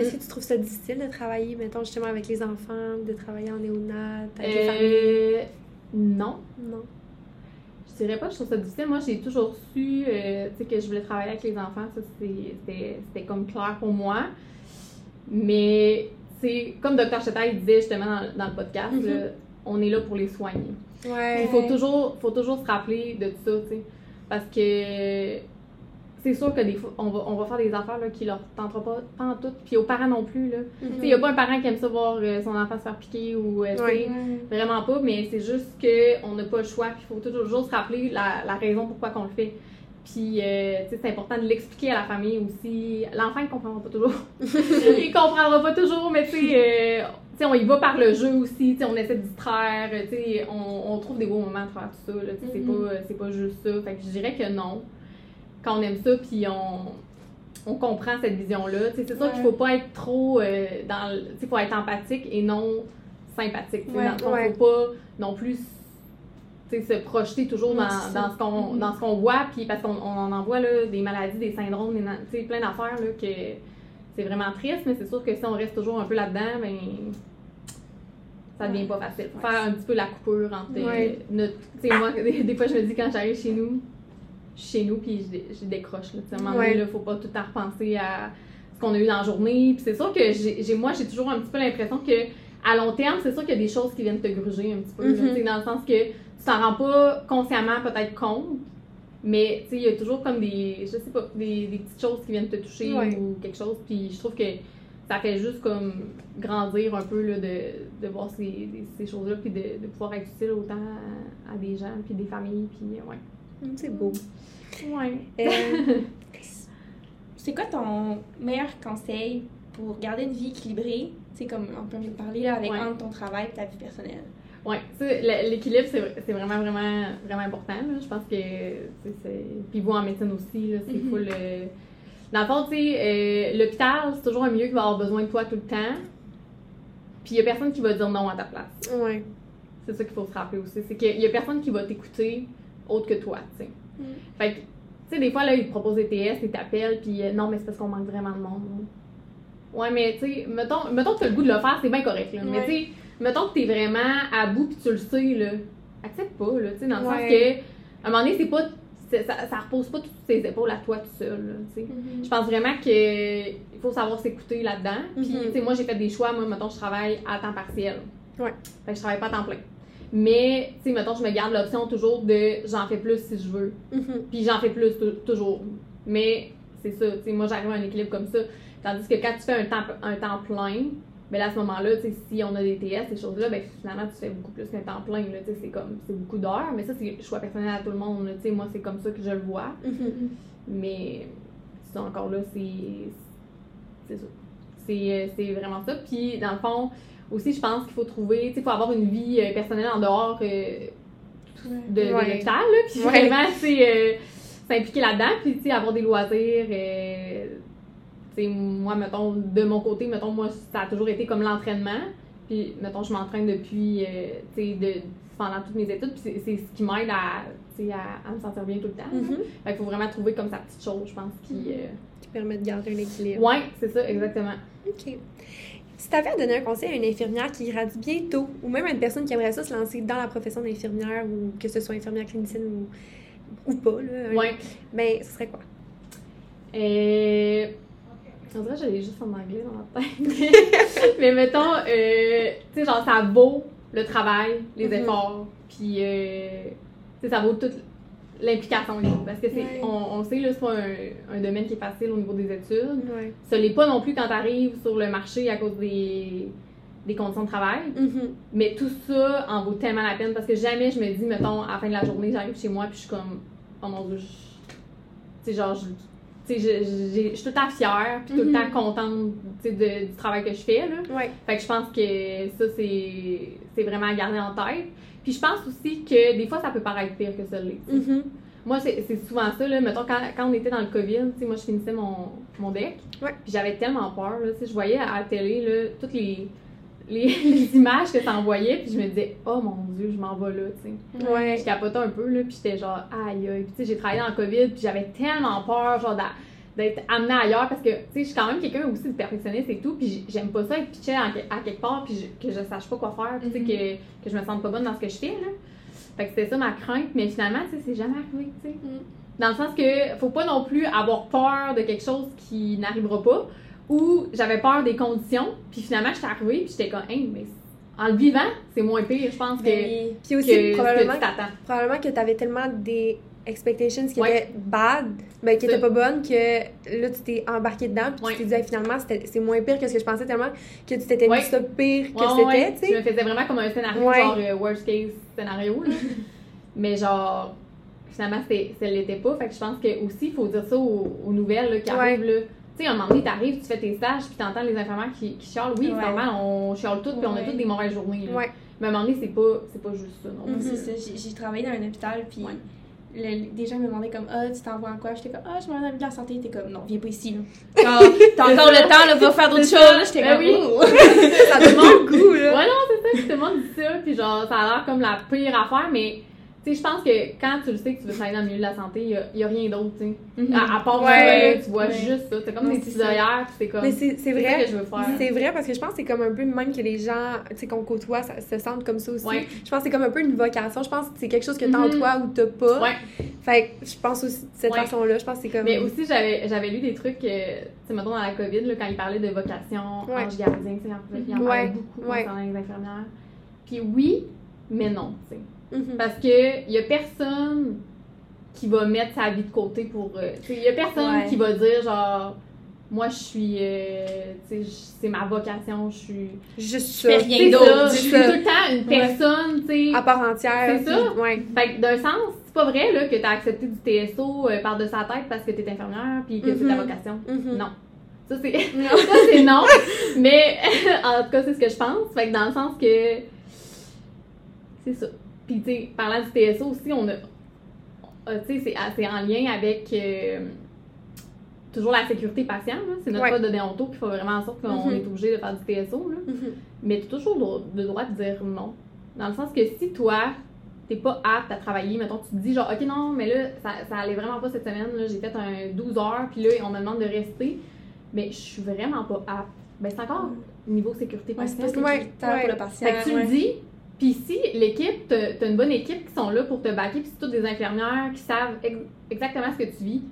Est-ce que tu trouves ça difficile de travailler, mettons, justement, avec les enfants, de travailler en néonat, avec les familles? Euh, non. Non. Je dirais pas que je trouve ça difficile. Moi, j'ai toujours su euh, tu sais, que je voulais travailler avec les enfants. Ça, c'est- c'était comme clair pour moi. Mais c'est comme Dr. Chetal il disait justement dans, dans le podcast, Mhm. là, on est là pour les soigner. Ouais. Il faut toujours, faut toujours se rappeler de tout ça, tu sais. Parce que c'est sûr que des fois, on va, on va faire des affaires là, qui leur tenteront pas, pas en tout. Puis aux parents non plus, là. Sais, il n'y a pas un parent qui aime ça voir euh, son enfant se faire piquer ou, euh, Ouais. Vraiment pas, mais c'est juste qu'on n'a pas le choix. Puis il faut toujours se rappeler la, la raison pourquoi qu'on le fait. Puis, euh, tu sais, c'est important de l'expliquer à la famille aussi. L'enfant, il comprendra pas toujours. il comprendra pas toujours, mais tu sais, euh, tu sais, on y va par le jeu aussi. Tu sais, on essaie de distraire. Tu sais, on, on trouve des beaux moments à travers tout ça. Là, tu sais, Mhm. c'est pas, c'est pas juste ça. Fait que je dirais que non. Quand on aime ça, puis on, on comprend cette vision-là. C'est sûr Ouais. qu'il faut pas être trop euh, dans... sais, faut être empathique et non sympathique. Ouais, fond, ouais. faut pas non plus se projeter toujours dans, ça. dans ce qu'on dans ce qu'on voit puis parce qu'on on en voit là, des maladies des syndromes des plein d'affaires là que c'est vraiment triste mais c'est sûr que si on reste toujours un peu là-dedans ben ça devient pas facile faire un petit peu la coupure entre Ouais. notre tu sais moi des, des fois je me dis quand j'arrive chez nous chez nous puis je, je décroche là à un moment donné Ouais. là faut pas tout temps repenser à ce qu'on a eu dans la journée puis c'est sûr que j'ai moi j'ai toujours un petit peu l'impression que à long terme, c'est sûr qu'il y a des choses qui viennent te gruger un petit peu. Mhm. sais, dans le sens que tu t'en rends pas consciemment peut-être compte, mais tu sais, il y a toujours comme des, je sais pas, des, des petites choses qui viennent te toucher Ouais. ou quelque chose. Puis je trouve que ça fait juste comme grandir un peu là, de, de voir ces, ces choses-là, puis de, de pouvoir être utile autant à, à des gens, puis des familles, puis ouais. C'est beau. Ouais. Euh, C'est quoi ton meilleur conseil pour garder une vie équilibrée? Sais, comme on peut en parler là, avec Ouais. entre ton travail et ta vie personnelle. Le- l'équilibre, c'est vra- c'est vraiment, vraiment, vraiment important. là. Je pense que c'est- c'est. Puis vous en médecine aussi, c'est full. euh, Dans le fond, tu sais, euh, l'hôpital, c'est toujours un milieu qui va avoir besoin de toi tout le temps. Puis il y a personne qui va dire non à ta place. ouais. C'est ça qu'il faut se rappeler aussi. C'est qu'il y a personne qui va t'écouter autre que toi, tu sais. Mm. Fait que, tu sais, des fois, là, ils te proposent des TS, ils t'appellent, puis euh, non, mais c'est parce qu'on manque vraiment de monde. Ouais, mais tu sais, mettons, mettons que tu as le goût de le faire, c'est bien correct, là. Mais tu sais, mettons que tu es vraiment à bout, puis tu le sais, là. Accepte pas, là, tu sais, dans le Ouais. sens que, à un moment donné, c'est pas. Ça, ça repose pas toutes tes épaules à toi tout seul, tu sais. Je pense vraiment que il faut savoir s'écouter là-dedans. Puis, Mhm. tu sais, moi, j'ai fait des choix. Moi, mettons, je travaille à temps partiel. Ouais. Fait que je travaille pas à temps plein. Mais, tu sais, mettons, je me garde l'option toujours de j'en fais plus si je veux. Mhm. Puis j'en fais plus tou- toujours. Mais c'est ça, tu sais, moi, j'arrive à un équilibre comme ça. Tandis que quand tu fais un temps, un temps plein, ben là, à ce moment-là, tu sais, si on a des TS, ces choses-là, ben finalement, tu fais beaucoup plus qu'un temps plein, là, tu sais, c'est comme, c'est beaucoup d'heures. Mais ça, c'est choix personnel à tout le monde, là, tu sais, moi, c'est comme ça que je le vois. Mhm. Mais ça encore là, c'est. C'est ça. C'est euh, c'est vraiment ça. Puis dans le fond, aussi, je pense qu'il faut trouver. Tu sais, il faut avoir une vie euh, personnelle en dehors euh, de, de Ouais. l'hôpital, là. Puis Ouais. vraiment, c'est euh, s'impliquer là-dedans. Puis, tu sais, avoir des loisirs. tu sais, moi, mettons, de mon côté, mettons, moi, ça a toujours été comme l'entraînement. Puis, mettons, je m'entraîne depuis, tu sais, de, pendant toutes mes études. Puis, c'est- ce qui m'aide à, à, à me sentir bien tout le temps. Mhm. Fait qu'il faut vraiment trouver comme sa petite chose, je pense, qui... Qui permet de garder un équilibre. Ouais, c'est ça, exactement. OK. Si tu avais à donner un conseil à une infirmière qui radie bientôt, ou même à une personne qui aimerait ça se lancer dans la profession d'infirmière, ou que ce soit infirmière clinicienne ou, ou pas, là, Ouais. ben, ce serait quoi? Euh... On dirait que j'allais juste en anglais dans ma tête. Mais mettons, euh, tu sais, genre, ça vaut le travail, les Mhm. efforts, puis, euh, tu sais, ça vaut toute l'implication. là. Parce que c'est, on, on sait, là, c'est pas un, un domaine qui est facile au niveau des études. Ça l'est pas non plus quand t'arrives sur le marché à cause des, des conditions de travail. Mhm. Mais tout ça en vaut tellement la peine parce que jamais je me dis, mettons, à la fin de la journée, j'arrive chez moi puis je suis comme, oh mon dieu, je- tu sais, genre, je, tu je, je- je suis tout le temps fière puis tout le Mhm. temps contente, tu de- du travail que je fais, là. Fait que je pense que ça, c'est c'est vraiment à garder en tête. Puis je pense aussi que des fois, ça peut paraître pire que ça l'est. Mhm. Moi, c'est souvent ça, là. Mettons, quand, quand on était dans le COVID, tu sais, moi, je finissais mon, mon deck. Ouais. Puis j'avais tellement peur, là. Tu sais, je voyais à la télé, là, toutes les, les, les images que ça envoyait. Puis je me disais, oh mon Dieu, je m'en vais là, tu sais. Ouais. Je capotais un peu, là. Puis j'étais genre, aïe, aïe. Puis tu sais, j'ai travaillé dans le COVID. Puis j'avais tellement peur, genre, d'être amenée ailleurs. Parce que, tu sais, je suis quand même quelqu'un aussi de perfectionniste et tout. Puis j'aime pas ça être pitché à, à quelque part. Puis je- que je sache pas quoi faire. Puis tu sais, Mhm. que, que je me sente pas bonne dans ce que je fais, là. Fait que c'était ça ma crainte, mais finalement, tu sais, c'est jamais arrivé, tu sais. Mm. Dans le sens que faut pas non plus avoir peur de quelque chose qui n'arrivera pas, ou j'avais peur des conditions, puis finalement, j'étais arrivée, puis j'étais comme, hey, mais en le vivant, c'est moins pire, je pense, que, Ben, Puis aussi, que ce que probablement, tu t'attends. probablement que tu avais tellement des expectations qui Ouais. étaient bad, ben, qui Ça. étaient pas bonnes, que là, tu t'es embarqué dedans, puis Ouais. tu t'es dit, Hey, finalement, c'était- c'est moins pire que ce que je pensais tellement que tu t'étais Ouais. dit ça pire que Ouais, c'était, ouais. tu Je sais. me faisais vraiment comme un scénario, Ouais. genre euh, worst case scénario, là. mais genre, finalement, ça l'était pas. Fait que je pense que aussi, il faut dire ça aux, aux nouvelles là, qui Ouais. arrivent, là. Tu sais, à un moment donné, t'arrives, tu fais tes stages, puis t'entends les infirmières qui, qui chialent. Oui, normal, on chiale toutes, puis on a toutes des mauvaises journées, là. Ouais. Mais à un moment donné, c'est pas, c'est pas juste ça, non. Mhm. C'est ça, j'ai- j'ai travaillé dans un hôpital, puis Ouais. Le- des gens me demandaient comme Ah, tu t'envoies en quoi? J'étais comme Ah, je m'en vais de la santé. T'es comme Non, viens pas ici. là. T'as encore le temps, là, va faire d'autres choses. J'étais Ben comme oui. Oh. Ça demande le goût, là. Ouais, non, c'est ça, monde dit ça, puis genre, ça a l'air comme la pire affaire, mais sais, je pense que quand tu le sais que tu veux travailler dans le milieu de la santé, il y a, a rien d'autre, tu sais. Mhm. À, à part Ouais. ça, tu vois Ouais. juste ça. C'est comme Non, des petits œillères, c'est comme. Mais c'est vrai. que je veux faire. C'est vrai parce que je pense que c'est comme un peu même que les gens tu sais, qu'on côtoie ça- se sentent comme ça aussi. Ouais. Je pense que c'est comme un peu une vocation. Je pense que c'est quelque chose que t'as en Mhm. toi ou t'as pas. Ouais. Fait que je pense aussi de cette façon-là. Je pense que c'est comme. Mais aussi, j'avais lu des trucs, euh, tu sais, mettons dans la COVID, là, quand ils parlaient de vocation, Ouais. ange gardien, tu sais, ils en- parlaient beaucoup concernant les infirmières. Puis oui, mais non, tu sais. Mhm. Parce que y a personne qui va mettre sa vie de côté pour. euh, sais, y a personne Ouais. qui va dire genre. Moi, je suis. euh, je- c'est ma vocation, je suis. Juste fais ça. rien d'autre, Je suis tout le temps une Ouais. personne, tu sais. À part entière. C'est ça. Ouais. Fait que d'un sens, c'est pas vrai là, que t'as accepté du TSO euh, par de sa tête parce que t'es infirmière puis que c'est ta Mhm. vocation. Mhm. Non. Ça, c'est ça, c'est non. Mais en tout cas, c'est ce que je pense. Fait que dans le sens que. C'est ça. Puis, tu sais, parlant du TSO aussi, on a. Tu sais, c'est- c'est en lien avec. euh, toujours la sécurité patient, là. C'est notre Ouais. code de déonto qui fait vraiment en sorte qu'on Mhm. est obligé de faire du TSO, là. Mhm. Mais tu as toujours le, le droit de dire non. Dans le sens que si toi, t'es pas apte à travailler, mettons, tu te dis genre, ok, non, mais là, ça, ça allait vraiment pas cette semaine, là, j'ai fait un 12 heures, puis là, on me demande de rester, mais je suis vraiment pas apte. Ben, c'est encore niveau sécurité Ouais, c'est patient. pas Ouais, sécuritaire ouais. pour le patient. Fait que tu ouais. le dis, puis si l'équipe, t'as une bonne équipe qui sont là pour te backer, puis c'est toutes des infirmières qui savent ex- exactement ce que tu vis,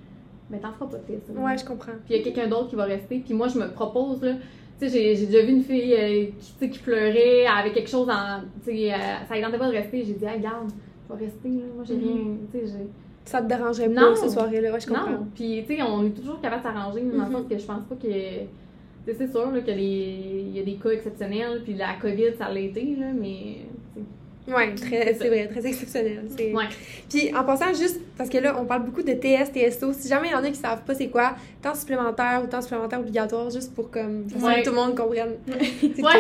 ben t'en feras pas de test. Ouais, je comprends. Puis il y a quelqu'un d'autre qui va rester. Puis moi, je me propose, là. Tu sais, j'ai- j'ai déjà vu une fille euh, qui, qui pleurait, avec quelque chose en. Tu sais, euh, ça ne tentait pas de rester. J'ai dit, ah, garde, je vais rester, là. Moi, j'ai Mhm. rien. Tu sais, j'ai. Ça te dérangerait Non. pas, cette soirée-là. Ouais, je comprends. Non. Puis, tu sais, on est toujours capable de s'arranger, dans le Mhm. sens que je pense pas que. Tu sais, c'est sûr, là, qu'il y a des cas exceptionnels, puis la COVID, ça l'a été, là, mais. Très, C'est vrai, très exceptionnel. C'est- Ouais. Puis en passant, juste parce que là, on parle beaucoup de TS, TSO. Si jamais il y en a qui savent pas c'est quoi, temps supplémentaire ou temps supplémentaire obligatoire, juste pour comme pour Ouais. que tout le monde comprenne. Ouais. tout. Moi,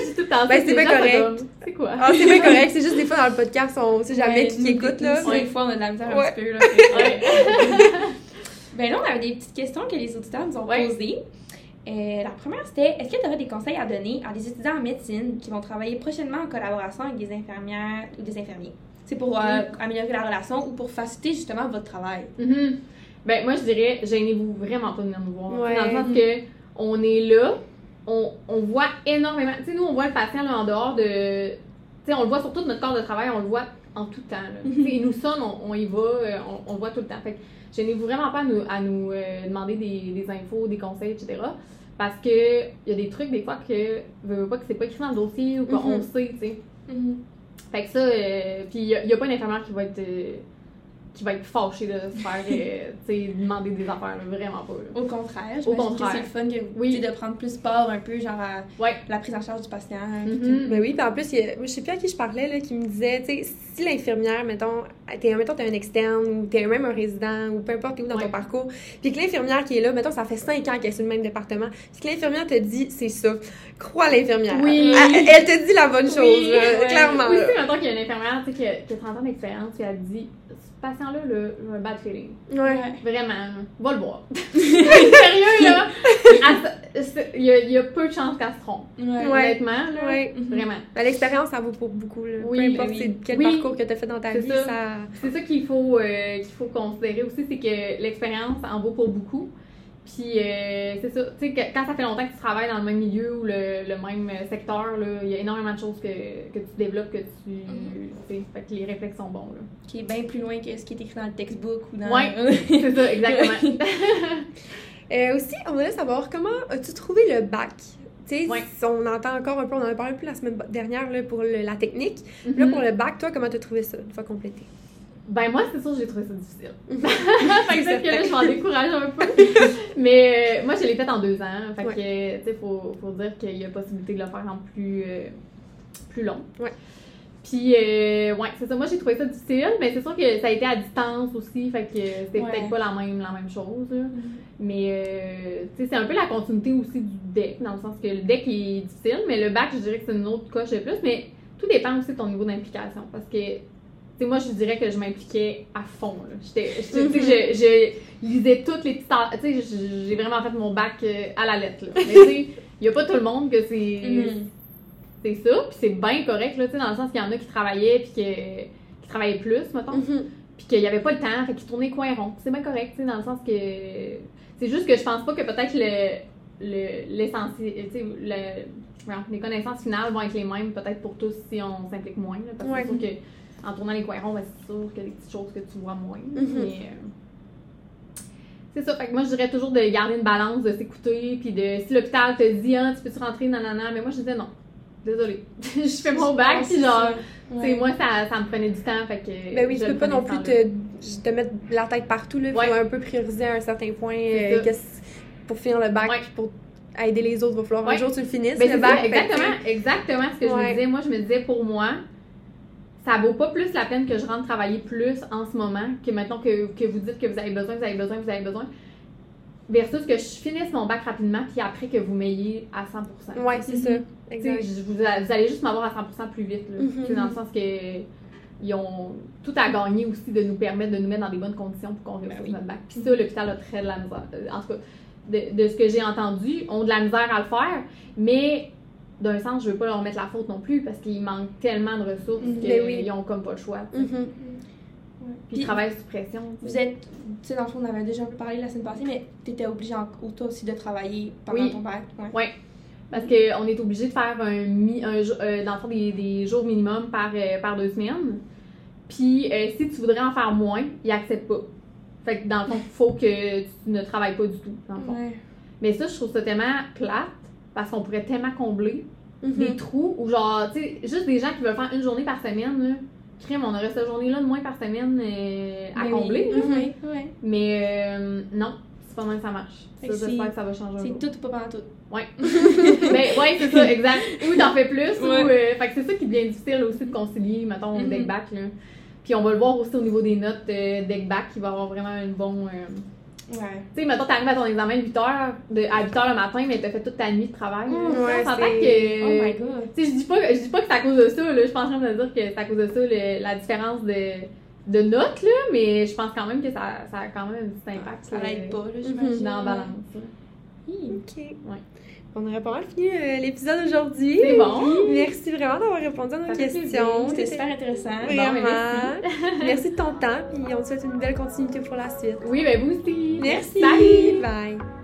je dis tout le temps Ben, c'est les bien correct. C'est quoi? Ah, c'est bien correct. C'est juste des fois dans le podcast, on sait jamais Ouais, qui écoute là. Des fois, on a de la misère Ouais. un petit peu. Là. Ben là, on avait des petites questions que les auditeurs nous ont Ouais. posées. Euh, la première, c'était est-ce que tu aurais des conseils à donner à des étudiants en médecine qui vont travailler prochainement en collaboration avec des infirmières ou des infirmiers? C'est pour euh, améliorer la relation ou pour faciliter justement votre travail? Mhm. Ben, moi, je dirais, gênez-vous vraiment pas de venir nous voir. Ouais. Dans le sens que on est là, on, on voit énormément. Tu sais, nous, on voit le patient là, en dehors de. Tu sais, on le voit sur tout notre corps de travail, on le voit en tout temps. Là. Il nous sonne, on, on y va, euh, on, on le voit tout le temps. Fait que gênez-vous vraiment pas à nous, à nous euh, demander des, des infos, des conseils, etc. Parce que il y a des trucs, des fois, que, veux, pas que c'est pas écrit dans le dossier ou qu'on Mhm. sait, tu sais. Fait que ça, euh, puis il n'y a, a pas une infirmière qui va être, euh, qui va être fâchée de se faire, euh, tu sais, demander des affaires, là, vraiment pas. Là. Au contraire, Au j'imagine que c'est le fun que, Oui. de prendre plus part un peu genre à Ouais. la prise en charge du patient. puis Mhm. Ben oui, puis en plus, il a- je sais plus à qui je parlais, là, qui me disait, tu sais, si l'infirmière, mettons, t'es, mettons, t'es un externe ou t'es même un résident ou peu importe où dans Ouais. ton parcours, puis que l'infirmière qui est là, mettons, ça fait 5 ans qu'elle est sur le même département, puis que l'infirmière te dit, c'est ça, crois l'infirmière. Oui. Elle, elle te dit la bonne chose, Oui, là, ouais. clairement. Oui, là. si, mettons qu'il y a une infirmière, tu sais, qui a, qui a 30 ans d'expérience, puis elle dit, patient-là, là, j'ai un bad feeling. Ouais. Vraiment, va le voir. Sérieux, là? Il y, a, il y a peu de chances qu'elle se trompe. Ouais. Honnêtement, là. Ouais. Mhm. Vraiment. Ben, L'expérience, ça vaut pour beaucoup, là. Oui, peu importe ben oui. c'est quel Oui. parcours que t'as fait dans ta vie, ça. ça... C'est ça qu'il faut, euh, qu'il faut considérer aussi, c'est que l'expérience en vaut pour beaucoup. Puis, euh, c'est ça, tu sais, quand ça fait longtemps que tu travailles dans le même milieu ou le, le même secteur, là, il y a énormément de choses que, que tu développes, que tu. Tu sais, fait que les réflexes sont bons, là. Qui est bien plus loin que ce qui est écrit dans le textbook ou dans. Ouais. C'est ça, exactement. Euh, aussi, on voulait savoir comment as-tu trouvé le bac? Tu sais, Ouais. on entend encore un peu, on en a parlé plus la semaine dernière là, pour le- la technique. Là, Mhm. pour le bac, toi, comment t'as trouvé ça, une fois complété? Ben, moi, c'est sûr que j'ai trouvé ça difficile. Mhm. fait que peut-être que là, je m'en décourage un peu. Mais euh, moi, je l'ai fait en deux ans. Fait que, tu sais, faut, faut dire qu'il y a possibilité de le faire en plus, euh, plus long. Ouais. Puis, euh, ouais, c'est ça. Moi, j'ai trouvé ça difficile, mais c'est sûr que ça a été à distance aussi. Fait que c'était Ouais. peut-être pas la même, la même chose. là. Mais, euh, tu sais, c'est un peu la continuité aussi du deck, dans le sens que le deck est difficile, mais le bac, je dirais que c'est une autre coche de plus. Mais tout dépend aussi de ton niveau d'implication. Parce que, moi, je dirais que je m'impliquais à fond. là. J'étais, tu sais, je, je lisais toutes les petites. Tu sais, je- j'ai vraiment fait mon bac euh, à la lettre. là. Mais, tu sais, il n'y a pas tout le monde que c'est. Mhm. C'est ça, puis c'est bien correct, là, tu sais, dans le sens qu'il y en a qui travaillaient, puis que, qui travaillaient plus, mettons Mhm. puis qu'il n'y avait pas le temps, fait qu'ils tournaient coin rond. C'est bien correct, tu sais, dans le sens que. C'est juste que je pense pas que peut-être le. le- l'essentiel. tu sais, le- les connaissances finales vont être les mêmes, peut-être pour tous si on s'implique moins. là, parce Ouais. que en tournant les coins ronds, ben, c'est sûr qu'il y a des petites choses que tu vois moins. Mhm. Mais. euh, c'est ça, fait que moi je dirais toujours de garder une balance, de s'écouter, puis de si l'hôpital te dit ah tu peux-tu rentrer nanana, mais moi je disais non, désolée, je fais mon bac, puis genre Tu sais, moi, ça, ça me prenait du temps, fait que... Ben oui, je tu peux pas non plus te, te mettre la tête partout, là. Il Ouais. faut un peu prioriser à un certain point. Euh, pour finir le bac, Ouais. pour aider les autres, il va falloir un jour que tu le finisses, Ben, le bac. ça, fait que, exactement, exactement ce que je me disais. Moi, je me disais, pour moi, ça vaut pas plus la peine que je rentre travailler plus en ce moment que maintenant que, que vous dites que vous avez besoin, vous avez besoin, vous avez besoin. Versus que je finisse mon bac rapidement, puis après que vous m'ayez à 100%. Ouais, c'est ça. Exact. je- vous, vous allez juste m'avoir à 100% plus vite. Là. Mhm. Sais, Dans le sens que ils ont tout à gagner aussi de nous permettre de nous mettre dans des bonnes conditions pour qu'on réussisse Ben oui. notre bac. Puis ça, l'hôpital a très de la misère. Euh, En tout cas, de, de ce que j'ai entendu, ont de la misère à le faire, mais d'un sens, je veux pas leur mettre la faute non plus parce qu'il manque tellement de ressources Mhm. qu'ils Ben oui. ont comme pas le choix. Mhm. Puis ils travaillent sous pression. Vous êtes, tu sais, dans le fond, on avait déjà un peu parlé la semaine passée, mais tu étais obligé toi aussi de travailler pendant Oui. ton bac. Ouais. Parce qu'on est obligé de faire un, mi, un euh, dans le fond, des, des jours minimum par, euh, par deux semaines. Puis euh, si tu voudrais en faire moins, ils acceptent pas. Fait que dans le fond, il faut que tu ne travailles pas du tout. Dans le fond. Ouais. Mais ça, je trouve ça tellement plate parce qu'on pourrait tellement combler Mhm. des trous ou genre, tu sais, juste des gens qui veulent faire une journée par semaine, là. Crime, on aurait cette journée-là de moins par semaine euh, à Mais combler. oui, là. Mhm. oui, oui. Mais euh, non, c'est pas mal que ça marche. Ça, j'espère que ça va changer C'est tout ou pas pendant tout. Ouais. ben, ouais, c'est ça, exact. Ou t'en fais plus, ou. Euh, fait que c'est ça qui devient difficile aussi de concilier, mettons, Mhm. deck back, là. Puis on va le voir aussi au niveau des notes euh, deck back, qui va avoir vraiment une bonne. Euh, Ouais. Tu sais, mettons, t'arrives à ton examen de 8 heures, de, à 8 heures le matin, mais t'as fait toute ta nuit de travail. sais, Ouais, c'est- que. Oh my god. Tu sais, je dis pas, je dis pas que c'est à cause de ça, là. Je en train de dire que c'est à cause de ça, le- la différence de, de notes, là, mais je pense quand même que ça, ça a quand même un petit impact. Ça l'aide pas, là, j'imagine. Dans la balance. Hi. Ok. Ouais. On aurait pas mal fini euh, l'épisode aujourd'hui. C'est bon. Merci vraiment d'avoir répondu à nos questions. C'était super intéressant. Bon, Vraiment. Merci de ton temps, puis on te souhaite une belle continuité pour la suite. Oui, ben vous aussi. Merci. Salut. Bye.